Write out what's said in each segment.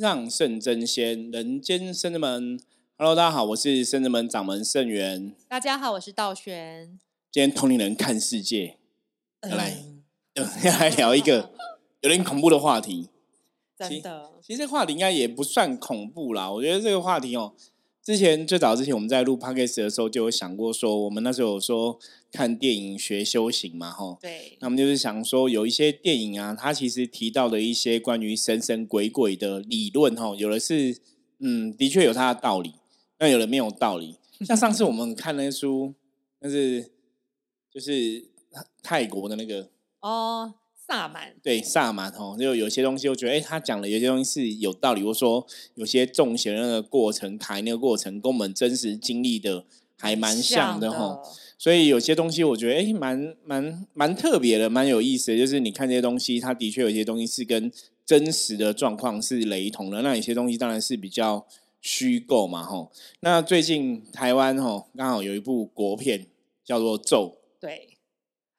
让圣真仙，人间圣人们。Hello，大家好，我是圣人门掌门圣元。大家好，我是道玄。今天同龄人看世界，要来要来聊一个有点恐怖的话题。真的，其实这个话题应该也不算恐怖啦。我觉得这个话题哦。之前最早之前我们在录 podcast 的时候就有想过说，我们那时候有说看电影学修行嘛，吼。对。那我们就是想说，有一些电影啊，它其实提到的一些关于神神鬼鬼的理论，吼，有的是嗯，的确有它的道理，那有的没有道理。像上次我们看那书，那是就是泰国的那个哦。萨满对萨满哦，就有些东西，我觉得哎，他讲的有些东西是有道理。我说有些中邪的那个过程，开那个过程，跟我们真实经历的还蛮像的哈。所以有些东西，我觉得哎，蛮蛮蛮特别的，蛮有意思的。就是你看这些东西，它的确有些东西是跟真实的状况是雷同的。那有些东西当然是比较虚构嘛，哈。那最近台湾哈刚好有一部国片叫做《咒》，对。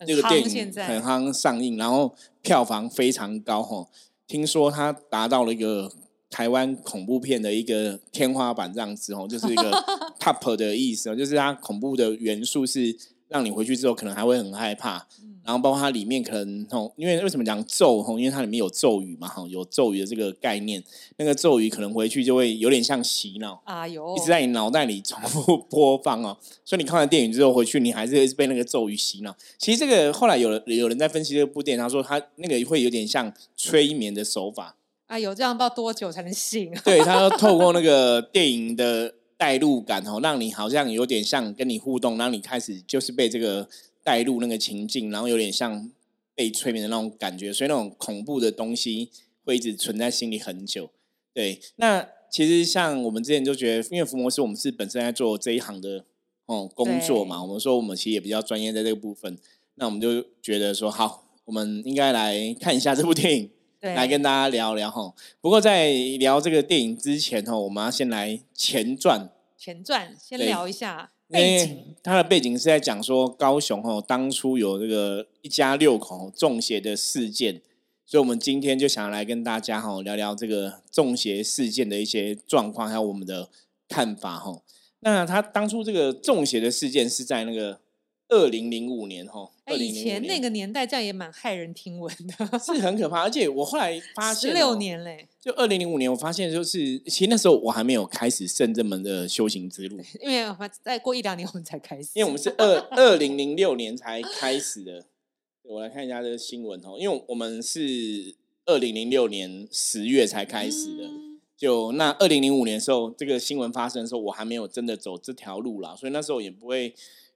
这个电影很夯上映，然后票房非常高哈。听说它达到了一个台湾恐怖片的一个天花板这样子哦，就是一个 top 的意思哦，就是它恐怖的元素是。让你回去之后可能还会很害怕，然后包括它里面可能吼，因为为什么讲咒吼？因为它里面有咒语嘛，吼，有咒语的这个概念，那个咒语可能回去就会有点像洗脑啊，有一直在你脑袋里重复播放哦。所以你看完电影之后回去，你还是会被那个咒语洗脑。其实这个后来有人有人在分析这部电影，他说他那个会有点像催眠的手法啊，有这样不知道多久才能醒？对他透过那个电影的。带入感哦，让你好像有点像跟你互动，让你开始就是被这个带入那个情境，然后有点像被催眠的那种感觉，所以那种恐怖的东西会一直存在心里很久。对，那其实像我们之前就觉得，因为福摩斯我们是本身在做这一行的哦工作嘛，我们说我们其实也比较专业在这个部分，那我们就觉得说好，我们应该来看一下这部电影。来跟大家聊聊哈。不过在聊这个电影之前哈，我们要先来前传。前传先聊一下背景。它的背景是在讲说高雄哈，当初有这个一家六口中邪的事件，所以我们今天就想来跟大家哈聊聊这个中邪事件的一些状况，还有我们的看法哈。那他当初这个中邪的事件是在那个。二零零五年哈，以前那个年代这样也蛮骇人听闻的，是很可怕。而且我后来 发现，十六年嘞，就二零零五年，我发现就是，其实那时候我还没有开始圣正门的修行之路，因为再过一两年我们才开始，因为我们是二 二零零六年才开始的。我来看一下这个新闻哦，因为我们是二零零六年十月才开始的，就那二零零五年的时候，这个新闻发生的时候，我还没有真的走这条路啦，所以那时候也不会。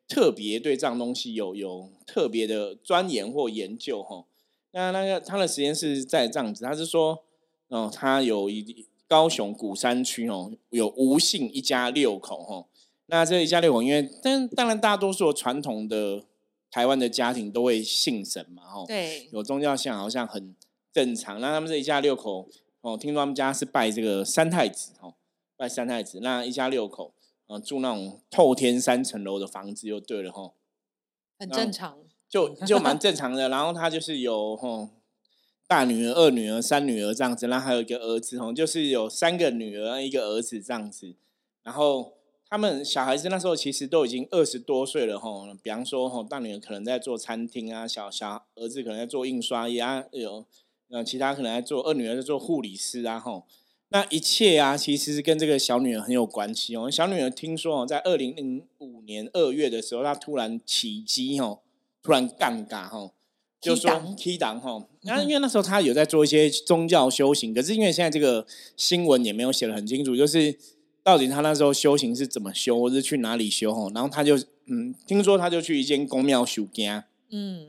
特别对这样东西有有特别的钻研或研究哈，那那个他的实验室在这样子，他是说，哦，他有一高雄古山区哦，有吴姓一家六口哈，那这一家六口，因为但当然大多数传统的台湾的家庭都会信神嘛哈，对，有宗教信仰好像很正常。那他们这一家六口哦，听说他们家是拜这个三太子哦，拜三太子，那一家六口。嗯，住那种透天三层楼的房子就对了哈，很正常，就就蛮正常的。然后他就是有吼大女儿、二女儿、三女儿这样子，然后还有一个儿子吼，就是有三个女儿一个儿子这样子。然后他们小孩子那时候其实都已经二十多岁了吼，比方说吼大女儿可能在做餐厅啊，小小儿子可能在做印刷业啊，有嗯其他可能在做二女儿在做护理师啊吼。那一切啊，其实是跟这个小女儿很有关系哦。小女儿听说哦，在二零零五年二月的时候，她突然起机哦，突然尴尬哈，就说 K 档哈。那因为那时候她有在做一些宗教修行，可是因为现在这个新闻也没有写的很清楚，就是到底她那时候修行是怎么修，或是去哪里修哦。然后她就嗯，听说她就去一间公庙修经，嗯，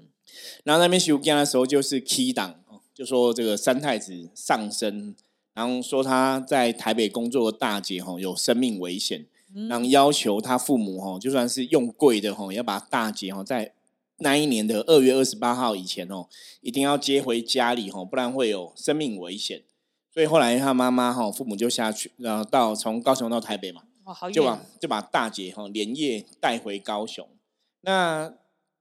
然后那边修经的时候就是 K 档就说这个三太子上身。然后说他在台北工作的大姐吼有生命危险，然后要求他父母吼就算是用贵的吼，要把大姐吼在那一年的二月二十八号以前哦，一定要接回家里吼，不然会有生命危险。所以后来他妈妈吼父母就下去，然后到从高雄到台北嘛，就把就把大姐吼连夜带回高雄。那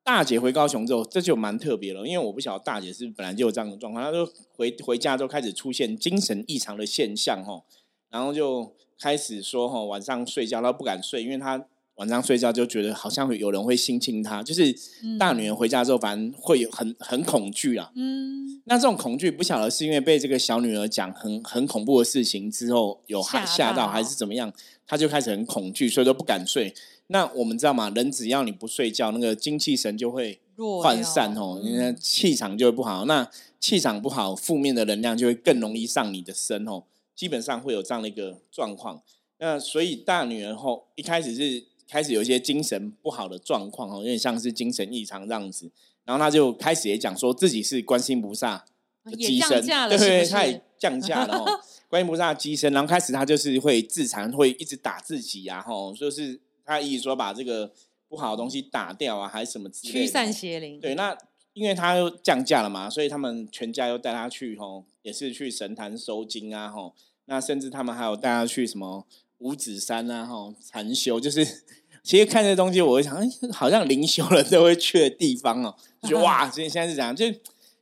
大姐回高雄之后，这就蛮特别了，因为我不晓得大姐是本来就有这样的状况，她就回回家之后开始出现精神异常的现象，吼，然后就开始说，吼，晚上睡觉她不敢睡，因为她晚上睡觉就觉得好像会有人会性侵她，就是大女儿回家之后，反正会有很很恐惧啊，嗯，那这种恐惧不晓得是因为被这个小女儿讲很很恐怖的事情之后有吓吓到，还是怎么样，她就开始很恐惧，所以都不敢睡。那我们知道嘛？人只要你不睡觉，那个精气神就会涣散哦，你看气场就会不好。那气场不好，负面的能量就会更容易上你的身哦。基本上会有这样的一个状况。那所以大女儿后一开始是开始有一些精神不好的状况哦，有点像是精神异常这样子。然后她就开始也讲说自己是观音菩萨的机身，对对，她也降价了哦。观音菩萨机身，然后开始她就是会自残，会一直打自己啊，吼，就是。他一直说把这个不好的东西打掉啊，还是什么之类的，驱散邪灵。对，那因为他又降价了嘛，所以他们全家又带他去吼，也是去神坛收金啊吼。那甚至他们还有带他去什么五指山啊吼禅修，就是 其实看这东西，我会想，好像灵修人都会去的地方哦。就 哇，现现在是这样，就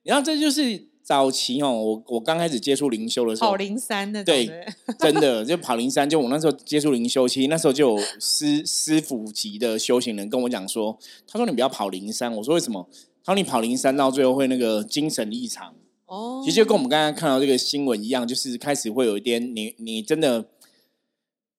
然后这就是。早期哦，我我刚开始接触灵修的时候，跑灵山的对，真的就跑灵山，就我那时候接触灵修，其实那时候就有师师傅级的修行人跟我讲说，他说你不要跑灵山，我说为什么？他说你跑灵山到最后会那个精神异常哦，其实就跟我们刚刚看到这个新闻一样，就是开始会有一点，你你真的。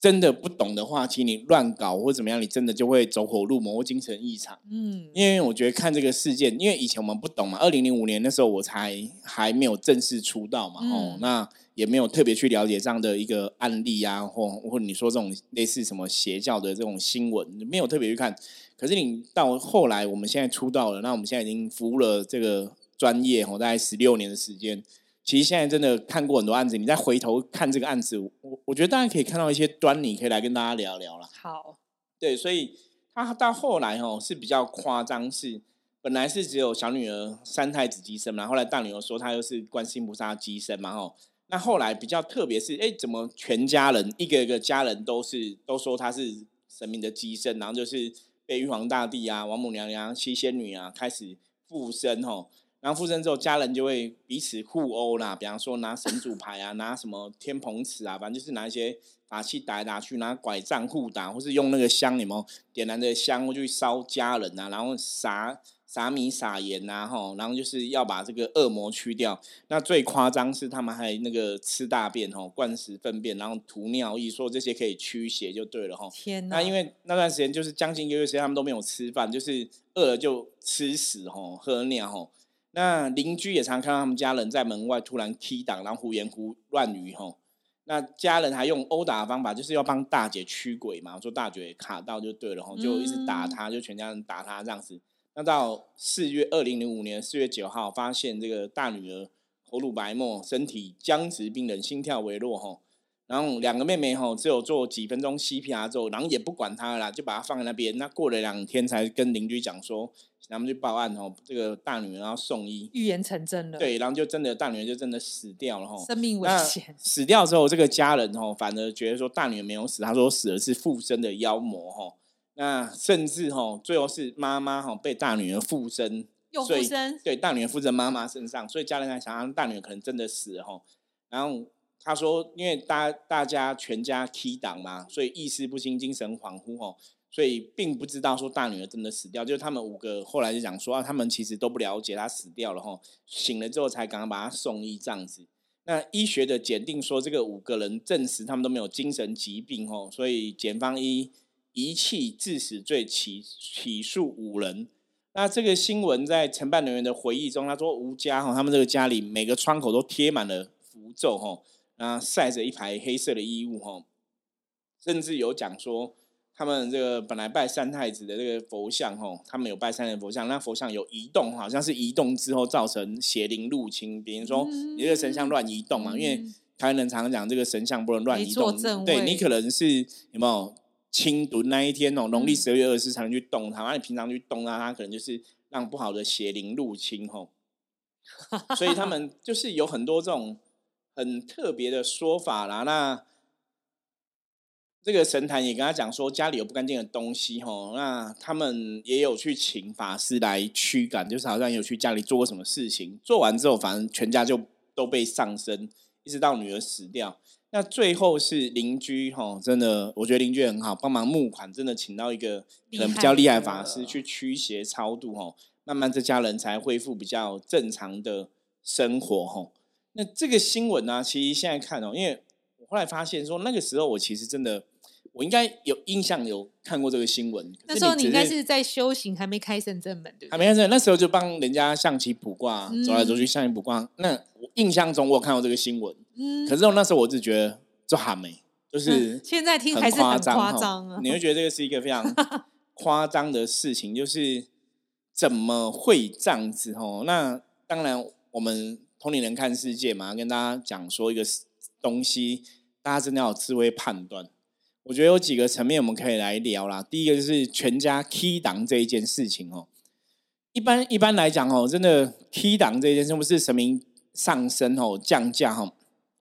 真的不懂的话，其实你乱搞或怎么样，你真的就会走火入魔或精神异常。嗯，因为我觉得看这个事件，因为以前我们不懂嘛，二零零五年那时候我才还没有正式出道嘛，哦，那也没有特别去了解这样的一个案例啊，或或你说这种类似什么邪教的这种新闻，没有特别去看。可是你到后来，我们现在出道了，那我们现在已经服务了这个专业，哦，大概十六年的时间。其实现在真的看过很多案子，你再回头看这个案子，我我觉得大家可以看到一些端倪，可以来跟大家聊聊了。好，对，所以他到后来哦是比较夸张，是本来是只有小女儿三太子机身嘛，后来大女儿说她又是观世菩萨机身嘛，吼，那后来比较特别是，哎，怎么全家人一个一个家人都是都说她是神明的机身，然后就是被玉皇大帝啊、王母娘娘、七仙女啊开始附身，吼。然后附身之后，家人就会彼此互殴啦。比方说拿神主牌啊，拿什么天蓬尺啊，反正就是拿一些法器打来打去，拿拐杖互打，或是用那个香，你们点燃的香去烧家人啊，然后撒撒米撒盐啊，吼，然后就是要把这个恶魔驱掉。那最夸张是他们还那个吃大便吼，灌食粪便，然后涂尿液，说这些可以驱邪就对了吼。天哪！那因为那段时间就是将近一个月时间，他们都没有吃饭，就是饿了就吃屎吼，喝尿吼。那邻居也常看到他们家人在门外突然踢挡，然后胡言胡乱语吼。那家人还用殴打的方法，就是要帮大姐驱鬼嘛。说大姐卡到就对了吼，就一直打她，就全家人打她这样子。那到四月二零零五年四月九号，发现这个大女儿头颅白沫，身体僵直病人，心跳微弱吼。然后两个妹妹吼，只有做几分钟 CPR 之后，然后也不管她了，就把她放在那边。那过了两天，才跟邻居讲说。他们去报案哦，这个大女儿要送医，预言成真了。对，然后就真的大女儿就真的死掉了哈，生命危险。死掉之后，这个家人哦，反而觉得说大女儿没有死，他说死的是附身的妖魔哈。那甚至哈，最后是妈妈哈被大女儿附身，又附身，对，大女儿附身妈妈身上，所以家人在想，大女儿可能真的死了哈。然后他说，因为大大家全家 key 档嘛，所以意识不清，精神恍惚哈。所以并不知道说大女儿真的死掉，就是他们五个后来就讲说啊，他们其实都不了解她死掉了哈，醒了之后才刚刚把她送医这样子。那医学的检定说这个五个人证实他们都没有精神疾病哦，所以检方一遗弃致死罪起起诉五人。那这个新闻在承办人员的回忆中，他说吴家哈，他们这个家里每个窗口都贴满了符咒哈，然后晒着一排黑色的衣物哈，甚至有讲说。他们这个本来拜三太子的这个佛像，吼，他们有拜三太佛像，那佛像有移动，好像是移动之后造成邪灵入侵。比如说，你这个神像乱移动嘛，因为台湾人常常讲这个神像不能乱移动，对你可能是有没有清 dun 那一天哦，农历十二月二十四才能去动它，那你平常去动它，它可能就是让不好的邪灵入侵，吼。所以他们就是有很多这种很特别的说法啦，那。这个神坛也跟他讲说家里有不干净的东西吼，那他们也有去请法师来驱赶，就是好像有去家里做过什么事情，做完之后反正全家就都被上身，一直到女儿死掉。那最后是邻居吼，真的我觉得邻居很好，帮忙募款，真的请到一个可能比较厉害法师去驱邪超度吼，慢慢这家人才恢复比较正常的生活吼。那这个新闻呢，其实现在看哦，因为我后来发现说那个时候我其实真的。我应该有印象，有看过这个新闻。那时候你应该是在修行，还没开圣正门，对还没开圣，那时候就帮人家象棋卜卦，走来走去象棋卜卦。那我印象中我有看过这个新闻，嗯，可是我那时候我就觉得就还没，就是现在听还是很夸张啊。你会觉得这个是一个非常夸张的事情，就是怎么会这样子？哦，那当然，我们同龄人看世界嘛，跟大家讲说一个东西，大家真的要有智慧判断。我觉得有几个层面我们可以来聊啦。第一个就是全家 key 档这一件事情哦。一般一般来讲哦，真的 key 档这一件事不是神明上升哦降价哈。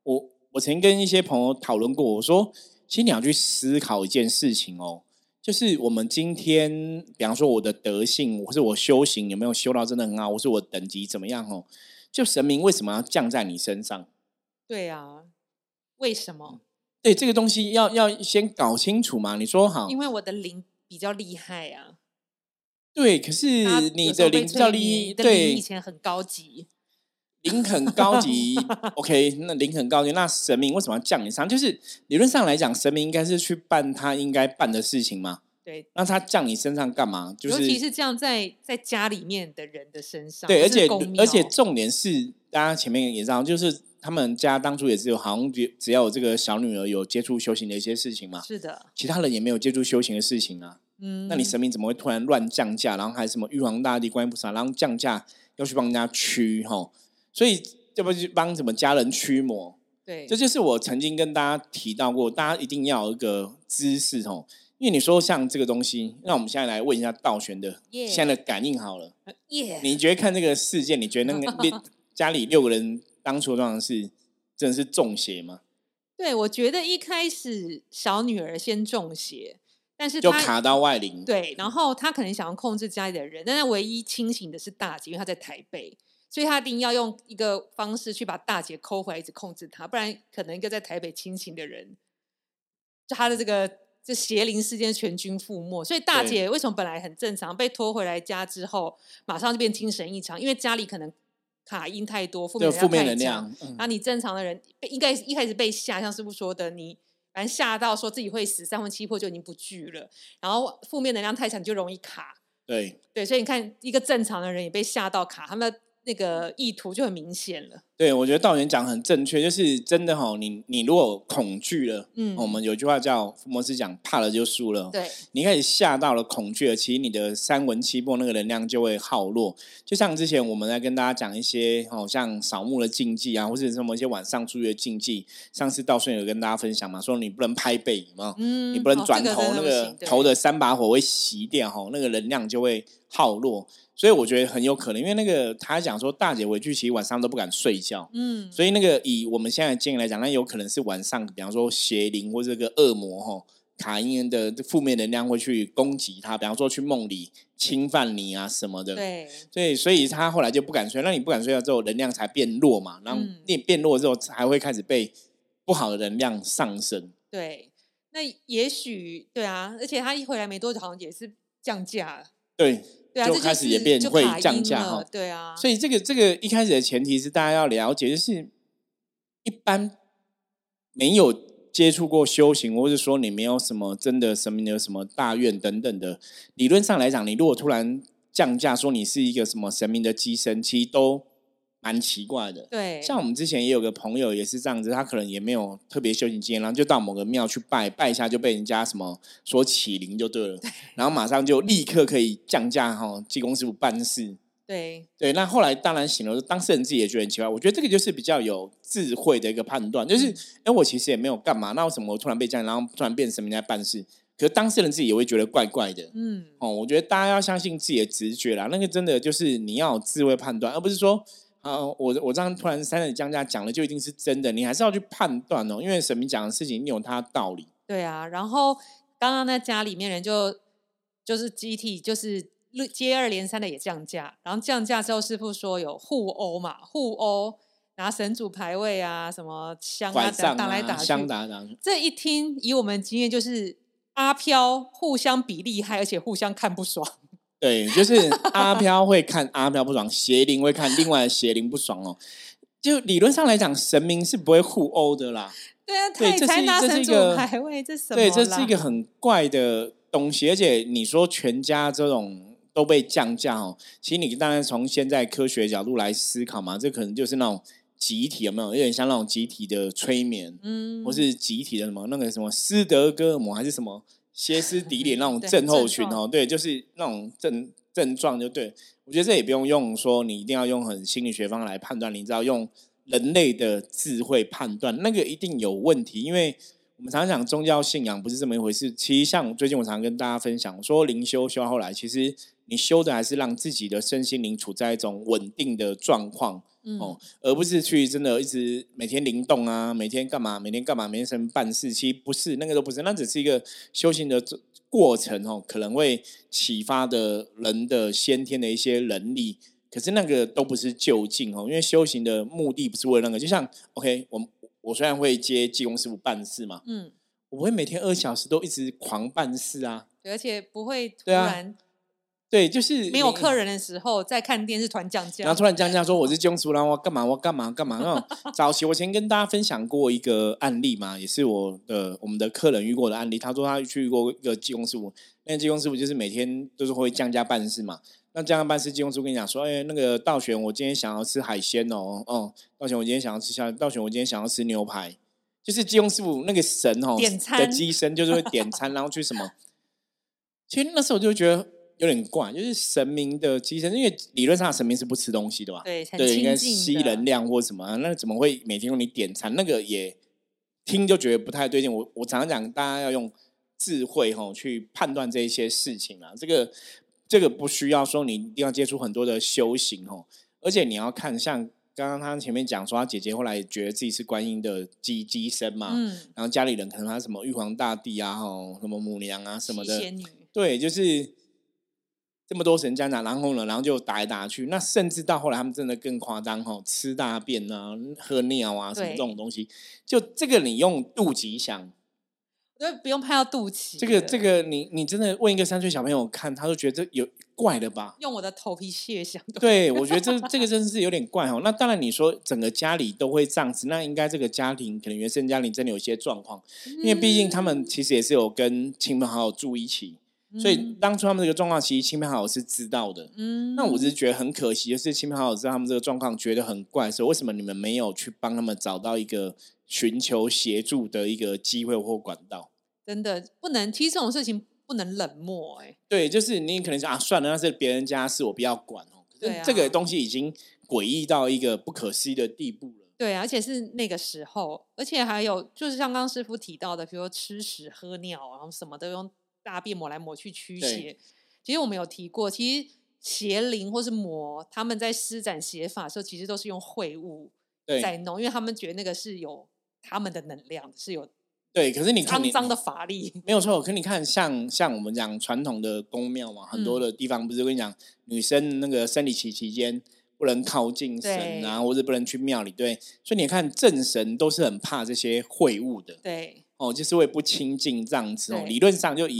我我曾经跟一些朋友讨论过，我说其实你要去思考一件事情哦，就是我们今天，比方说我的德性，或是我修行有没有修到真的很好，或是我等级怎么样哦？就神明为什么要降在你身上？对啊，为什么？对这个东西要要先搞清楚嘛？你说好，因为我的灵比较厉害啊。对，可是你的灵比较厉害，对，以前很高级，灵很高级。OK，那灵很高级，那神明为什么要降你上？就是理论上来讲，神明应该是去办他应该办的事情嘛。对，那他降你身上干嘛？就是尤其是降在在家里面的人的身上。对，而且而且重点是，大家前面也知道，就是。他们家当初也是有，好像只只要有这个小女儿有接触修行的一些事情嘛。是的，其他人也没有接触修行的事情啊。嗯，那你神明怎么会突然乱降价？然后还什么玉皇大帝、观音菩萨，然后降价要去帮人家驱哈？所以要不去帮什么家人驱魔？对，这就是我曾经跟大家提到过，大家一定要有一个知识哦。因为你说像这个东西，那我们现在来问一下道玄的现在的感应好了。耶，你觉得看这个事件，你觉得那个 家里六个人？当初状况是真的是中邪吗？对，我觉得一开始小女儿先中邪，但是就卡到外灵。对，然后她可能想要控制家里的人，但是唯一清醒的是大姐，因为她在台北，所以她一定要用一个方式去把大姐抠回来，一直控制她，不然可能一个在台北清醒的人，就她的这个这邪灵事件全军覆没。所以大姐为什么本来很正常，被拖回来家之后，马上就变精神异常？因为家里可能。卡因太多，负面能量太强，然后你正常的人被应该一开始被吓，像师傅说的，你反正吓到说自己会死，三魂七魄就已经不聚了，然后负面能量太强就容易卡。对对，所以你看一个正常的人也被吓到卡，他们的。那个意图就很明显了。对，我觉得道元讲很正确，就是真的哈，你你如果恐惧了，嗯，我们有句话叫福摩斯讲，怕了就输了。对，你开始吓到了恐惧了，其实你的三魂七魄那个能量就会耗落。就像之前我们在跟大家讲一些，好像扫墓的禁忌啊，或者什么一些晚上出去的禁忌。上次道顺有跟大家分享嘛，说你不能拍背嘛，嗯，你不能转头，那个头的三把火会熄掉，哈，那个能量就会耗落。所以我觉得很有可能，因为那个他讲说大姐回去其实晚上都不敢睡觉，嗯，所以那个以我们现在的建议来讲，那有可能是晚上，比方说邪灵或这个恶魔哈卡因的负面能量会去攻击他，比方说去梦里侵犯你啊什么的，对，所以所以他后来就不敢睡，那你不敢睡觉之后，能量才变弱嘛，然后变变弱之后，才会开始被不好的能量上升。对，那也许对啊，而且他一回来没多久，好像也是降价了。对。就开始也变会降价哈，对啊，所以这个这个一开始的前提是大家要了解，就是一般没有接触过修行，或者说你没有什么真的神明有什么大愿等等的，理论上来讲，你如果突然降价说你是一个什么神明的机身，其实都。蛮奇怪的，对，像我们之前也有个朋友也是这样子，他可能也没有特别修行经验，然后就到某个庙去拜拜一下，就被人家什么说起灵就对了，然后马上就立刻可以降价哈，济公师傅办事，对对，那后来当然醒了，当事人自己也觉得很奇怪，我觉得这个就是比较有智慧的一个判断，就是哎，我其实也没有干嘛，那为什么我突然被降，然后突然变神明在办事？可是当事人自己也会觉得怪怪的，嗯，哦，我觉得大家要相信自己的直觉啦，那个真的就是你要有智慧判断，而不是说。啊，我我这样突然三人降价讲了，就一定是真的？你还是要去判断哦，因为神明讲的事情，你有他的道理。对啊，然后刚刚那家里面人就就是集体就是接二连三的也降价，然后降价之后师傅说有互殴嘛，互殴拿神主牌位啊，什么香啊打来打去，香打打。这一听以我们经验就是阿飘互相比厉害，而且互相看不爽。对，就是阿飘会看阿飘不爽，邪灵会看另外的邪灵不爽哦。就理论上来讲，神明是不会互殴的啦。对啊，对，这是这是一个排位，这什么？对，这是一个很怪的东西。而且你说全家这种都被降价哦，其实你当然从现在科学角度来思考嘛，这可能就是那种集体有没有？有点像那种集体的催眠，嗯，或是集体的什么那个什么斯德哥尔摩还是什么歇斯底里 那种症候群哦，对，就是那种症症状就对。我觉得这也不用用说，你一定要用很心理学方来判断，你知道用人类的智慧判断，那个一定有问题。因为我们常常讲宗教信仰不是这么一回事。其实像最近我常跟大家分享说，灵修修到后来，其实你修的还是让自己的身心灵处在一种稳定的状况哦，而不是去真的一直每天灵动啊，每天干嘛，每天干嘛，每天什么办事。其实不是那个都不是，那只是一个修行的。过程哦，可能会启发的人的先天的一些能力，可是那个都不是就近哦，因为修行的目的不是为了那个。就像 OK，我我虽然会接技工师傅办事嘛，嗯，我会每天二小时都一直狂办事啊，而且不会突然。对，就是没有客人的时候，在看电视，突然降价，然后突然降价，说我是江苏然后我干嘛？我干嘛？干嘛？那早期我先跟大家分享过一个案例嘛，也是我的我们的客人遇过的案例。他说他去过一个技工师傅，那技工师傅就是每天都是会降价办事嘛。那降价办事，技工师傅跟你讲说：“哎，那个道玄，我今天想要吃海鲜哦，哦，道玄，我今天想要吃虾，道玄，我今天想要吃牛排。”就是技工师傅那个神哦，点餐的机身就是会点餐，然后去什么？其实那时候我就觉得。有点怪，就是神明的机身，因为理论上神明是不吃东西的吧？对，对，应该吸能量或什么，那怎么会每天用你点餐？那个也听就觉得不太对劲。我我常常讲，大家要用智慧哈去判断这一些事情啊。这个这个不需要说你一定要接触很多的修行哦，而且你要看，像刚刚他前面讲说，他姐姐后来觉得自己是观音的机机身嘛，嗯，然后家里人可能他什么玉皇大帝啊，吼，什么母娘啊什么的，对，就是。这么多神家长，然后呢，然后就打来打去，那甚至到后来，他们真的更夸张哈，吃大便啊，喝尿啊，什么这种东西，就这个你用肚脐想，对，不用拍到肚脐。这个这个，你你真的问一个三岁小朋友看，他都觉得这有怪的吧？用我的头皮屑想，对我觉得这这个真的是有点怪哦。那当然，你说整个家里都会这样子，那应该这个家庭可能原生家庭真的有些状况，因为毕竟他们其实也是有跟亲朋好友住一起。所以当初他们这个状况，其实亲朋好友是知道的。嗯，那我只是觉得很可惜，就是亲朋好友知道他们这个状况，觉得很怪，所以为什么你们没有去帮他们找到一个寻求协助的一个机会或管道？真的不能，其实这种事情不能冷漠。哎，对，就是你可能说啊，算了，那是别人家事，我不要管哦。对啊，这个东西已经诡异到一个不可思议的地步了。对，而且是那个时候，而且还有就是像刚师傅提到的，比如说吃屎、喝尿，然后什么都用。大便抹来抹去驱邪，其实我们有提过，其实邪灵或是魔，他们在施展邪法的时候，其实都是用秽物在弄，因为他们觉得那个是有他们的能量，是有对。可是你看，肮脏的法力 没有错。可你看，像像我们讲传统的宫庙嘛，很多的地方不是跟你讲，女生那个生理期期间不能靠近神啊，或者不能去庙里，对。所以你看，正神都是很怕这些秽物的，对。哦，就是会不亲近这样子哦。理论上就以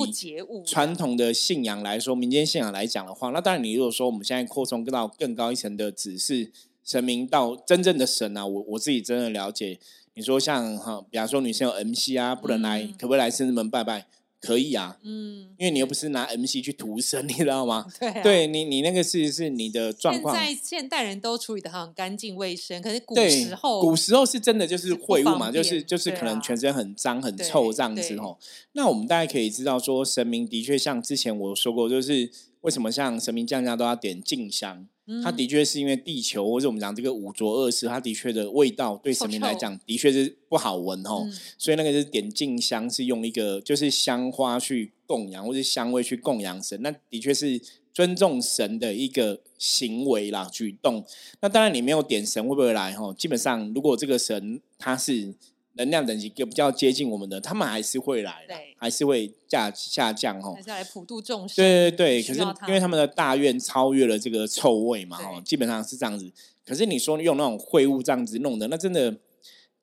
传统的信仰来说，民间信仰来讲的话，那当然你如果说我们现在扩充到更高一层的指示神明到真正的神啊，我我自己真的了解。你说像哈，比方说女生有 MC 啊，不能来，可不可以来深圳门拜拜？可以啊，嗯，因为你又不是拿 MC 去屠神，你知道吗？对，对你你那个是是你的状况。现在现代人都处理的很干净卫生，可是古时候古时候是真的就是秽物嘛，就是就是可能全身很脏很臭这样子吼。那我们大家可以知道说，神明的确像之前我说过，就是为什么像神明降价都要点静香。它的确是因为地球，或者我们讲这个五浊恶世，它的确的味道对神明来讲的确是不好闻哦。所以那个是点静香，是用一个就是香花去供养，或者香味去供养神。那的确是尊重神的一个行为啦，举动。那当然你没有点神会不会来？哈，基本上如果这个神他是能量等级就比较接近我们的，他们还是会来，对，还是会下下降哦还。是来普度众生。对对对，可是因为他们的大愿超越了这个臭味嘛，哦，基本上是这样子。可是你说用那种秽物这样子弄的，那真的，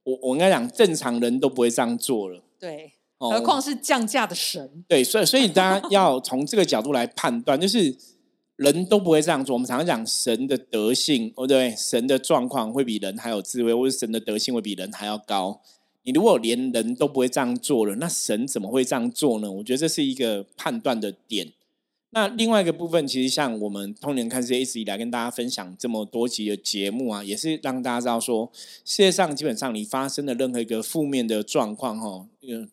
我我应该讲正常人都不会这样做了。对，哦何况是降价的神。对，所以所以大家要从这个角度来判断，就是人都不会这样做。我们常常讲神的德性，哦对，神的状况会比人还有智慧，或者神的德性会比人还要高。你如果连人都不会这样做了，那神怎么会这样做呢？我觉得这是一个判断的点。那另外一个部分，其实像我们通年看世界一直以来跟大家分享这么多集的节目啊，也是让大家知道说，世界上基本上你发生的任何一个负面的状况，哈，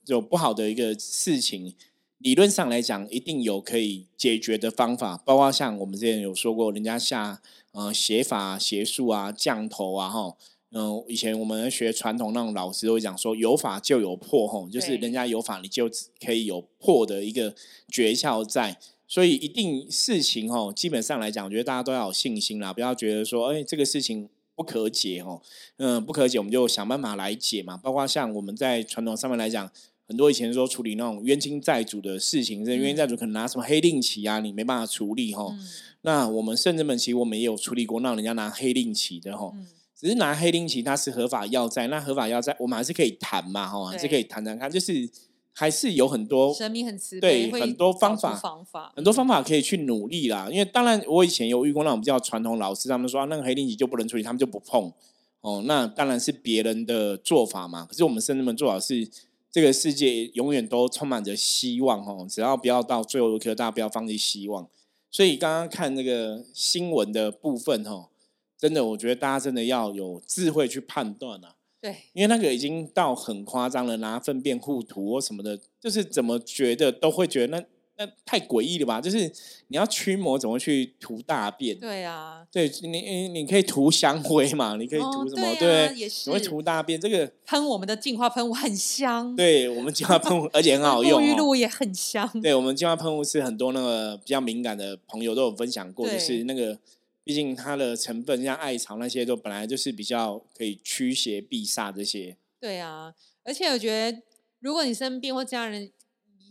有不好的一个事情，理论上来讲，一定有可以解决的方法，包括像我们之前有说过，人家下呃邪法、邪术啊、降头啊，哈。嗯，以前我们学传统那种老师都会讲说，有法就有破，吼，就是人家有法，你就可以有破的一个诀窍在。所以一定事情哦，基本上来讲，我觉得大家都要有信心啦，不要觉得说，哎，这个事情不可解哦，嗯，不可解，我们就想办法来解嘛。包括像我们在传统上面来讲，很多以前说处理那种冤亲债主的事情，这冤亲债主可能拿什么黑令旗啊，你没办法处理哈。嗯那我们圣人们其实我们也有处理过，让人家拿黑令旗的哈。嗯，只是拿黑令旗，它是合法要债，那合法要债我们还是可以谈嘛，哈，还是可以谈谈看，就是还是有很多神明很慈悲，对很多方法方法很多方法可以去努力啦。因为当然，我以前有遇过那种比较传统老师，他们说、啊、那个黑令旗就不能处理，他们就不碰。哦，那当然是别人的做法嘛。可是我们圣人们做法是，这个世界永远都充满着希望哦，只要不要到最后一刻，大家不要放弃希望。所以刚刚看那个新闻的部分哦，真的，我觉得大家真的要有智慧去判断啊。对，因为那个已经到很夸张了，拿粪便护图或什么的，就是怎么觉得都会觉得那那太诡异了吧？就是你要驱魔，怎么去涂大便？对啊，对你你你可以涂香灰嘛？你可以哦涂什么？对啊对，也是。你会涂大便？这个喷我们的净化喷雾很香，，对我们净化喷雾，而且很好用哦。沐浴露也很香，对我们净化喷雾是很多那个比较敏感的朋友都有分享过，就是那个。毕竟它的成分像艾草那些都本来就是比较可以驱邪避煞这些，对啊，而且我觉得，如果你身边或家人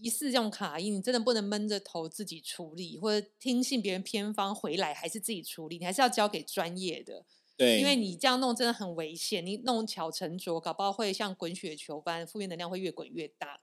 疑似这种卡因，你真的不能闷着头自己处理，或者听信别人偏方回来还是自己处理，你还是要交给专业的，对，因为你这样弄真的很危险，你弄巧成拙，搞不好会像滚雪球般，负面能量会越滚越大。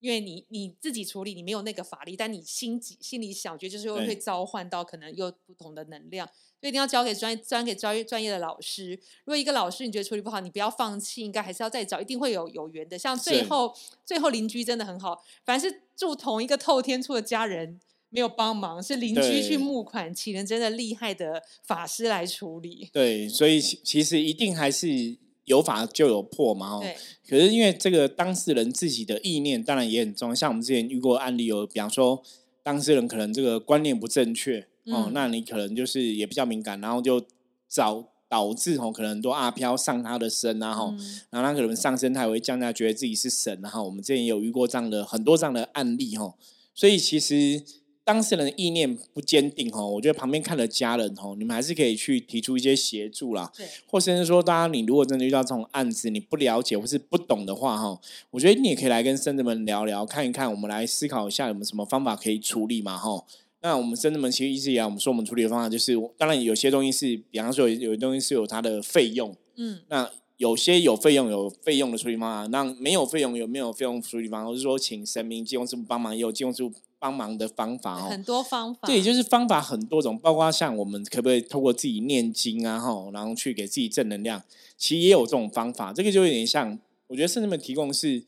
因为你你自己处理，你没有那个法力，但你心己心里想，我觉得就是会对会召唤到可能又不同的能量，所以一定要交给专专给专业专业的老师。如果一个老师你觉得处理不好，你不要放弃，应该还是要再找，一定会有有缘的。像最是后最后邻居真的很好，凡是住同一个透天处的家人没有帮忙，是邻居去募款，请人真的厉害的法师来处理。对，所以其其实一定还是有法就有破嘛，哦。可是因为这个当事人自己的意念当然也很重要，像我们之前遇过案例有，比方说当事人可能这个观念不正确哦，嗯那你可能就是也比较敏感，然后就找导致吼，可能很多阿飘上他的身啊，吼、嗯然后他可能上身他也会降价，觉得自己是神，然后我们之前也有遇过这样的很多这样的案例哈，所以其实当事人的意念不坚定哈，我觉得旁边看的家人哈，你们还是可以去提出一些协助啦，对，或甚至说，大家你如果真的遇到这种案子，你不了解或是不懂的话哈，我觉得你也可以来跟生子们聊聊，看一看，我们来思考一下有没有什么方法可以处理嘛哈。那我们生子们其实一直以来，我们说我们处理的方法就是，当然有些东西是，比方说有有些东西是有它的费用，嗯，那有些有费用有费用的处理方法，那没有费用有没有费用处理方法，或是说请神明、金融师傅帮忙，也有金融师傅帮忙的方法哦。很多方法。对，就是方法很多种，包括像我们可不可以透过自己念经啊，哈，然后去给自己正能量，其实也有这种方法。这个就有点像，我觉得圣人们提供是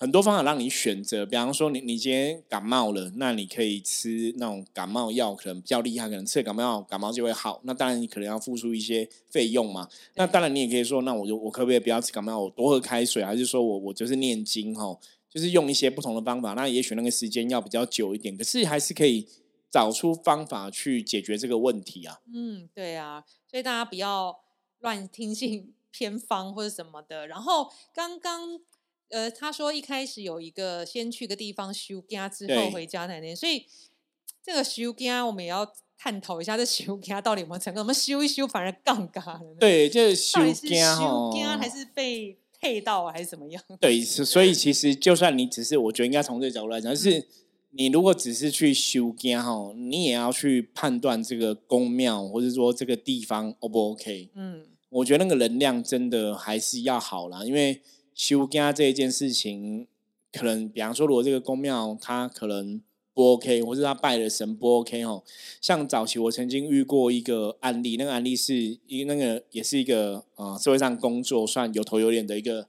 很多方法让你选择。比方说你，你今天感冒了，那你可以吃那种感冒药，可能比较厉害，可能吃了感冒药感冒就会好。那当然你可能要付出一些费用嘛。那当然你也可以说，那我就我可不可以不要吃感冒药，我多喝开水，还是说我我就是念经哈？就是用一些不同的方法，那也许那个时间要比较久一点，可是还是可以找出方法去解决这个问题啊。嗯，对啊，所以大家不要乱听信偏方或者什么的。然后刚刚呃，他说一开始有一个先去个地方修家之后回家才能，所以这个修家我们也要探讨一下，这修家到底有没有成功？我们修一修反而杠杆了？对，就是修家还是被配到啊，还是怎么样？对，所以其实就算你只是，我觉得应该从这个角度来讲，就是你如果只是去修家哈，你也要去判断这个宫庙或者说这个地方 O 不 OK。嗯，我觉得那个能量真的还是要好啦，因为修家这一件事情，可能比方说，如果这个宫庙它可能不 OK，或是他拜了神不 OK 哦。像早期我曾经遇过一个案例，那个案例是一那个也是一个呃社会上工作算有头有脸的一个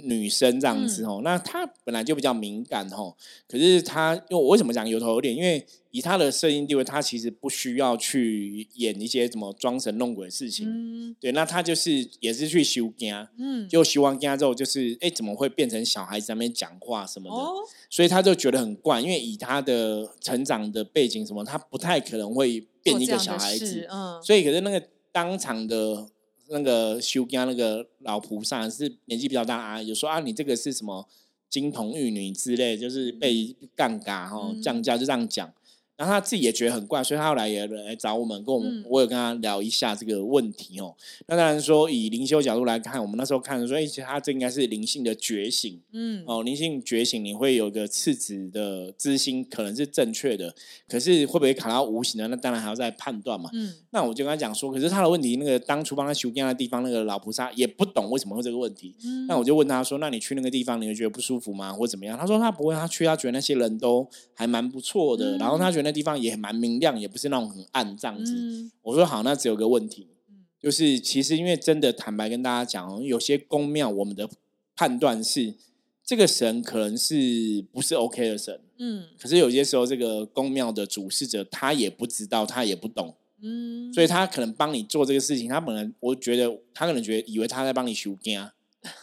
女生这样子哦。那她本来就比较敏感哦，可是她因为我为什么讲有头有脸？因为以她的声音地位，她其实不需要去演一些什么装神弄鬼的事情。嗯对，那她就是也是去修家，嗯，就修完家之后，就是哎怎么会变成小孩子在那边讲话什么的？哦，所以他就觉得很怪，因为以他的成长的背景什么，他不太可能会变一个小孩子，嗯，所以可是那个当场的那个修家那个老菩萨是年纪比较大的阿姨，就说啊，你这个是什么金童玉女之类，就是被杠杆哈嗯降价就这样讲。然后他自己也觉得很怪，所以他后来也来找我们，跟我们、嗯我有跟他聊一下这个问题哦。那当然说以灵修角度来看，我们那时候看说，哎，其实他这应该是灵性的觉醒，嗯，哦，灵性觉醒，你会有一个次子的知心，可能是正确的，可是会不会卡到无形的？那当然还要再判断嘛。嗯，那我就跟他讲说，可是他的问题，那个当初帮他修建的地方，那个老菩萨也不懂为什么会这个问题。嗯那我就问他说：“那你去那个地方，你会觉得不舒服吗，或怎么样？”他说他不会，他去他觉得那些人都还蛮不错的，嗯然后他觉得那地方也蛮明亮，也不是那种很暗这样子。嗯。我说好，那只有个问题嗯，就是其实因为真的坦白跟大家讲哦，有些宫庙我们的判断是这个神可能是不是 OK 的神，嗯。可是有些时候这个宫庙的主事者他也不知道，他也不懂，嗯，所以他可能帮你做这个事情，他本来我觉得他可能觉得以为他在帮你修家，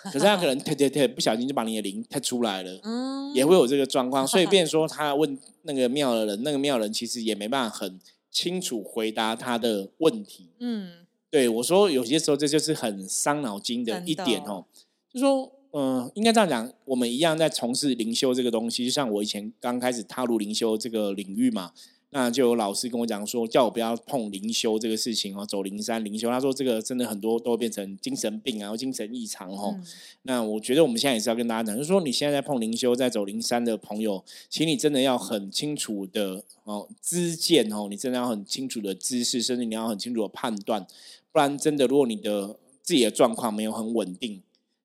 可是他可能贴贴贴不小心就把你的灵贴出来了。嗯也会有这个状况，所以变说 他问那个庙的人，那个庙人其实也没办法很清楚回答他的问题。嗯对我说，有些时候这就是很伤脑筋的一点哦，就说，嗯、应该这样讲，我们一样在从事灵修这个东西，就像我以前刚开始踏入灵修这个领域嘛，那就有老师跟我讲说，叫我不要碰灵修这个事情哦，走灵山灵修，他说这个真的很多都会变成精神病啊，或精神异常哦。嗯那我觉得我们现在也是要跟大家讲，就是说你现在在碰灵修、在走灵山的朋友，请你真的要很清楚的哦知见哦，你真的要很清楚的知识，甚至你要很清楚的判断，不然真的如果你的自己的状况没有很稳定，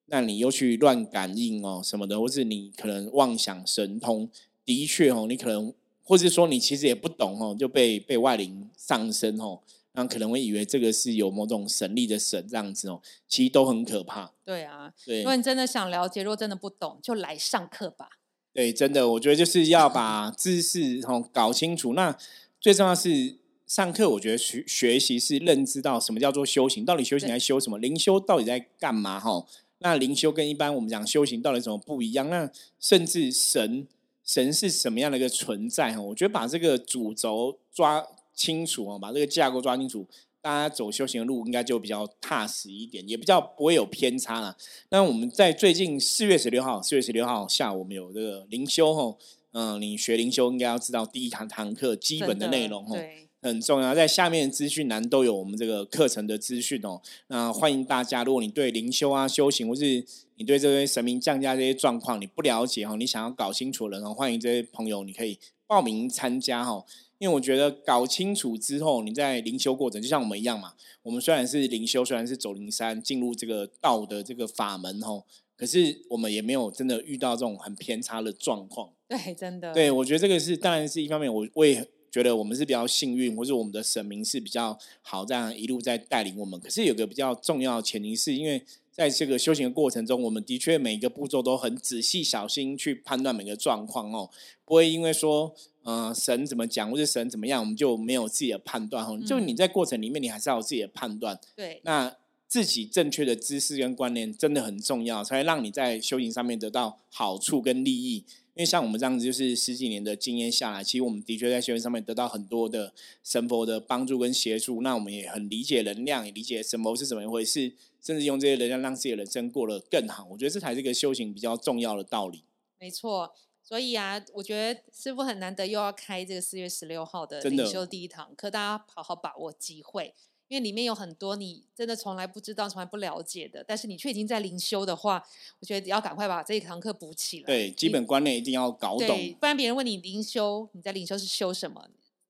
那你又去乱感应哦什么的，或是你可能妄想神通，的确哦，你可能或是说你其实也不懂哦，就被被外灵上身哦。那可能会以为这个是有某种神力的神这样子哦，其实都很可怕。对啊，对，如果你真的想了解，如果真的不懂，就来上课吧。对，真的，我觉得就是要把知识哦搞清楚。那最重要是上课，我觉得学学习是认知到什么叫做修行，到底修行对在修什么，灵修到底在干嘛？哈，那灵修跟一般我们讲修行到底有什么不一样？那甚至神神是什么样的一个存在？哈，我觉得把这个主轴抓清楚哦，把这个架构抓清楚。大家走修行的路应该就比较踏实一点，也比较不会有偏差了。那我们在最近四月十六号，四月十六号下午我们有这个灵修吼，嗯，你学灵修应该要知道第一堂堂课基本的真内容吼，对，很重要。在下面资讯栏都有我们这个课程的资讯哦。那欢迎大家，如果你对灵修啊、修行，或是你对这些神明降价这些状况你不了解哈，你想要搞清楚的人哦，欢迎这些朋友，你可以报名参加哈。因为我觉得搞清楚之后，你在灵修过程，就像我们一样嘛。我们虽然是灵修，虽然是走灵山，进入这个道的这个法门吼，可是我们也没有真的遇到这种很偏差的状况。对，真的，对，我觉得这个是当然是一方面，我我也觉得我们是比较幸运，或者我们的神明是比较好，这样一路在带领我们。可是有个比较重要的前提，是因为在这个修行的过程中，我们的确每一个步骤都很仔细小心去判断每个状况哦，不会因为说呃神怎么讲或者神怎么样，我们就没有自己的判断哦。就你在过程里面，你还是要有自己的判断。对，那自己正确的知识跟观念真的很重要，才会让你在修行上面得到好处跟利益。因为像我们这样子，就是十几年的经验下来，其实我们的确在修行上面得到很多的神佛的帮助跟协助。那我们也很理解能量，也理解神佛是怎么一回事，甚至用这些能量让自己的人生过得更好。我觉得这才是一个修行比较重要的道理。没错。所以啊，我觉得师傅很难得又要开这个四月十六号的真的灵修第一堂课，大家好好把握机会。因为里面有很多你真的从来不知道、从来不了解的，但是你却已经在灵修的话，我觉得要赶快把这一堂课补起来。对，基本观念一定要搞懂。不然别人问你灵修，你在灵修是修什么？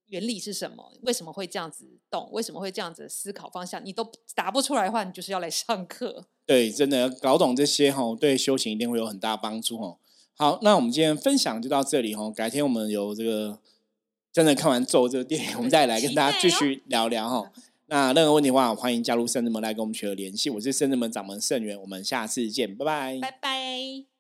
原理是什么？为什么会这样子动？为什么会这样子思考方向？你都答不出来的话，你就是要来上课。对，真的搞懂这些哈，对修行一定会有很大帮助哦。好，那我们今天分享就到这里哈。改天我们有这个真的看完咒这个电影，我们再来跟大家继续聊聊哈。那任何问题的话，欢迎加入圣智门来跟我们取得联系。我是圣智门掌门盛元，我们下次见，拜拜，拜拜。